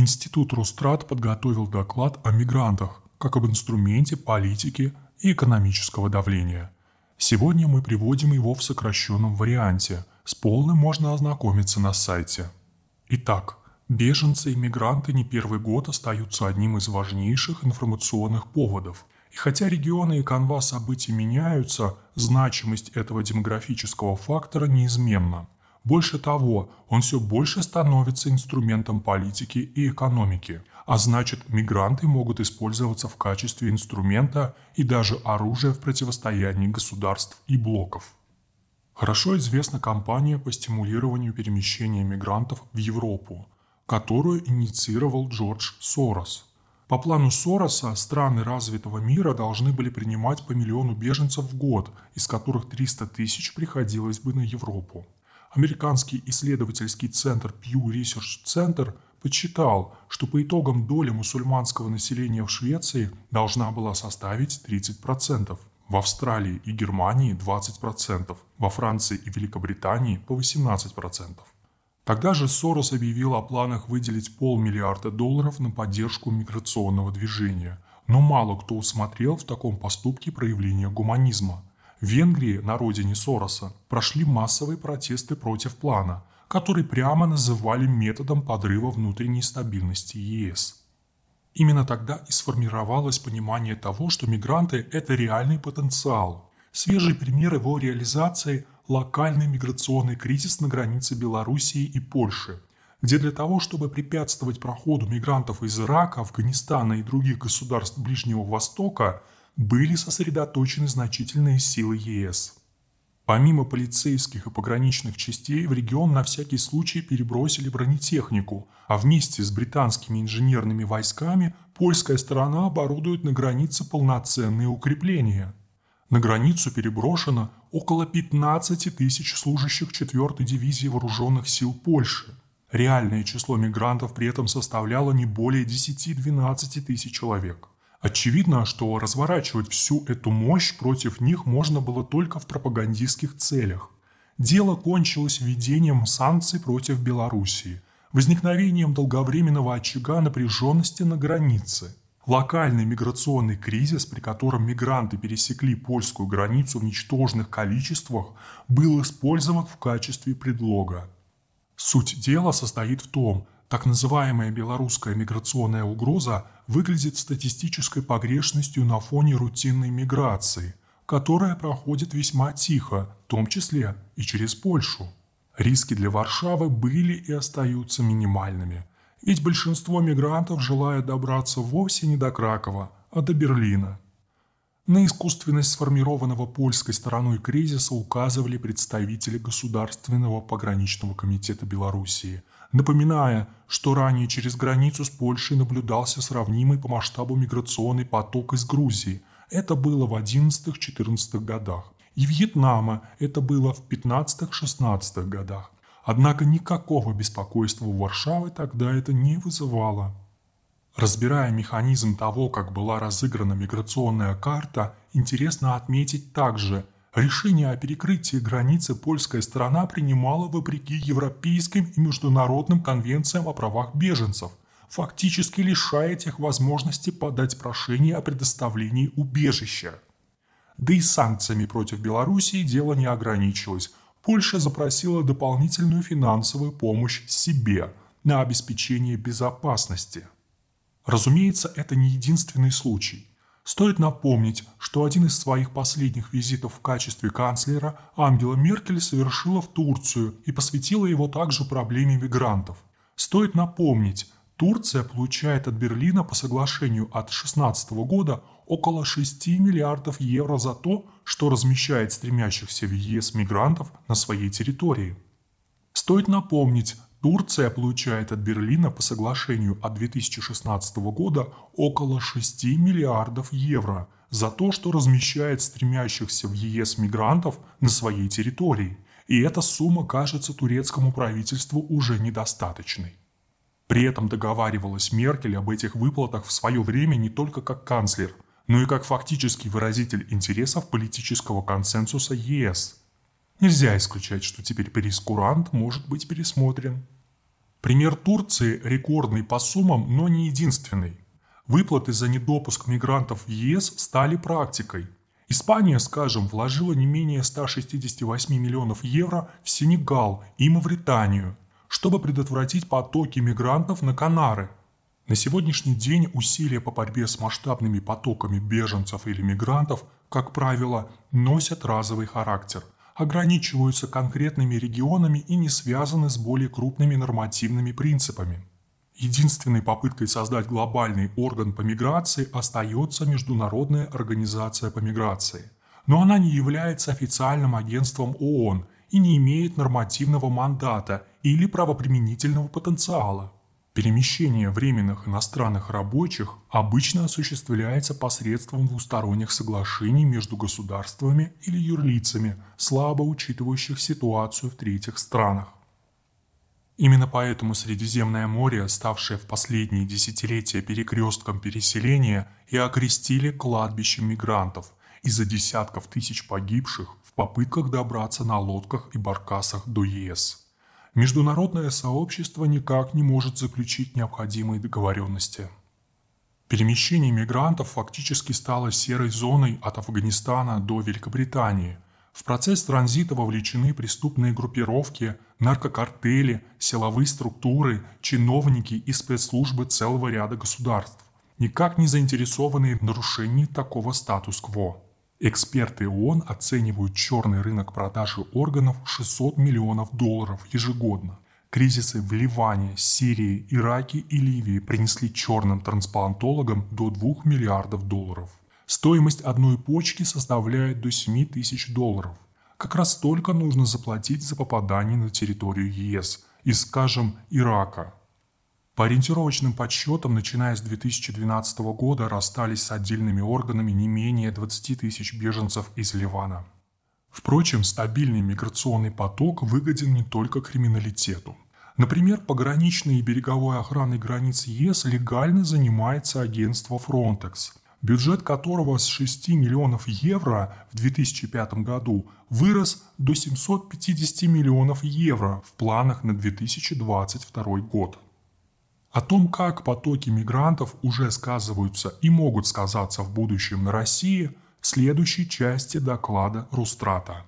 Институт Рострат подготовил доклад о мигрантах как об инструменте политики и экономического давления. Сегодня мы приводим его в сокращенном варианте. С полным можно ознакомиться на сайте. Итак, беженцы и мигранты не первый год остаются одним из важнейших информационных поводов. И хотя регионы и канва событий меняются, значимость этого демографического фактора неизменна – больше того, он все больше становится инструментом политики и экономики, а значит, мигранты могут использоваться в качестве инструмента и даже оружия в противостоянии государств и блоков. Хорошо известна кампания по стимулированию перемещения мигрантов в Европу, которую инициировал Джордж Сорос. По плану Сороса страны развитого мира должны были принимать по миллиону беженцев в год, из которых 300 тысяч приходилось бы на Европу. Американский исследовательский центр Pew Research Center подсчитал, что по итогам доля мусульманского населения в Швеции должна была составить 30%, в Австралии и Германии 20%, во Франции и Великобритании по 18%. Тогда же Сорос объявил о планах выделить полмиллиарда долларов на поддержку миграционного движения, но мало кто усмотрел в таком поступке проявление гуманизма – Венгрии, на родине Сороса, прошли массовые протесты против плана, который прямо называли методом подрыва внутренней стабильности ЕС. Именно тогда и сформировалось понимание того, что мигранты – это реальный потенциал. Свежий пример его реализации – локальный миграционный кризис на границе Белоруссии и Польши, где для того, чтобы препятствовать проходу мигрантов из Ирака, Афганистана и других государств Ближнего Востока – были сосредоточены значительные силы ЕС. Помимо полицейских и пограничных частей, в регион на всякий случай перебросили бронетехнику, а вместе с британскими инженерными войсками польская сторона оборудует на границе полноценные укрепления. На границу переброшено около 15 тысяч служащих 4-й дивизии вооруженных сил Польши. Реальное число мигрантов при этом составляло не более 10-12 тысяч человек. Очевидно, что разворачивать всю эту мощь против них можно было только в пропагандистских целях. Дело кончилось введением санкций против Белоруссии, возникновением долговременного очага напряженности на границе. Локальный миграционный кризис, при котором мигранты пересекли польскую границу в ничтожных количествах, был использован в качестве предлога. Суть дела состоит в том, так называемая белорусская миграционная угроза выглядит статистической погрешностью на фоне рутинной миграции, которая проходит весьма тихо, в том числе и через Польшу. Риски для Варшавы были и остаются минимальными, ведь большинство мигрантов желают добраться вовсе не до Кракова, а до Берлина. На искусственность сформированного польской стороной кризиса указывали представители Государственного пограничного комитета Белоруссии – напоминая, что ранее через границу с Польшей наблюдался сравнимый по масштабу миграционный поток из Грузии. Это было в 11-14 годах. И Вьетнама это было в 15-16 годах. Однако никакого беспокойства у Варшавы тогда это не вызывало. Разбирая механизм того, как была разыграна миграционная карта, интересно отметить также – Решение о перекрытии границы польская сторона принимала вопреки европейским и международным конвенциям о правах беженцев, фактически лишая тех возможности подать прошение о предоставлении убежища. Да и санкциями против Белоруссии дело не ограничилось. Польша запросила дополнительную финансовую помощь себе на обеспечение безопасности. Разумеется, это не единственный случай. Стоит напомнить, что один из своих последних визитов в качестве канцлера Ангела Меркель совершила в Турцию и посвятила его также проблеме мигрантов. Стоит напомнить, Турция получает от Берлина по соглашению от 2016 года около 6 миллиардов евро за то, что размещает стремящихся в ЕС мигрантов на своей территории. Стоит напомнить, Турция получает от Берлина по соглашению от 2016 года около 6 миллиардов евро за то, что размещает стремящихся в ЕС мигрантов на своей территории. И эта сумма кажется турецкому правительству уже недостаточной. При этом договаривалась Меркель об этих выплатах в свое время не только как канцлер, но и как фактический выразитель интересов политического консенсуса ЕС – Нельзя исключать, что теперь прескурант может быть пересмотрен. Пример Турции рекордный по суммам, но не единственный. Выплаты за недопуск мигрантов в ЕС стали практикой. Испания, скажем, вложила не менее 168 миллионов евро в Сенегал и Мавританию, чтобы предотвратить потоки мигрантов на Канары. На сегодняшний день усилия по борьбе с масштабными потоками беженцев или мигрантов, как правило, носят разовый характер, ограничиваются конкретными регионами и не связаны с более крупными нормативными принципами. Единственной попыткой создать глобальный орган по миграции остается Международная организация по миграции. Но она не является официальным агентством ООН и не имеет нормативного мандата или правоприменительного потенциала. Перемещение временных иностранных рабочих обычно осуществляется посредством двусторонних соглашений между государствами или юрлицами, слабо учитывающих ситуацию в третьих странах. Именно поэтому Средиземное море, ставшее в последние десятилетия перекрестком переселения, и окрестили кладбищем мигрантов из-за десятков тысяч погибших в попытках добраться на лодках и баркасах до ЕС. Международное сообщество никак не может заключить необходимые договоренности. Перемещение мигрантов фактически стало серой зоной от Афганистана до Великобритании – в процесс транзита вовлечены преступные группировки, наркокартели, силовые структуры, чиновники и спецслужбы целого ряда государств, никак не заинтересованные в нарушении такого статус-кво. Эксперты ООН оценивают черный рынок продажи органов 600 миллионов долларов ежегодно. Кризисы в Ливане, Сирии, Ираке и Ливии принесли черным трансплантологам до 2 миллиардов долларов. Стоимость одной почки составляет до 7 тысяч долларов. Как раз столько нужно заплатить за попадание на территорию ЕС из, скажем, Ирака. По ориентировочным подсчетам, начиная с 2012 года расстались с отдельными органами не менее 20 тысяч беженцев из Ливана. Впрочем, стабильный миграционный поток выгоден не только криминалитету. Например, пограничной и береговой охраной границ ЕС легально занимается агентство Frontex – бюджет которого с 6 миллионов евро в 2005 году вырос до 750 миллионов евро в планах на 2022 год. О том, как потоки мигрантов уже сказываются и могут сказаться в будущем на России, в следующей части доклада Рустрата.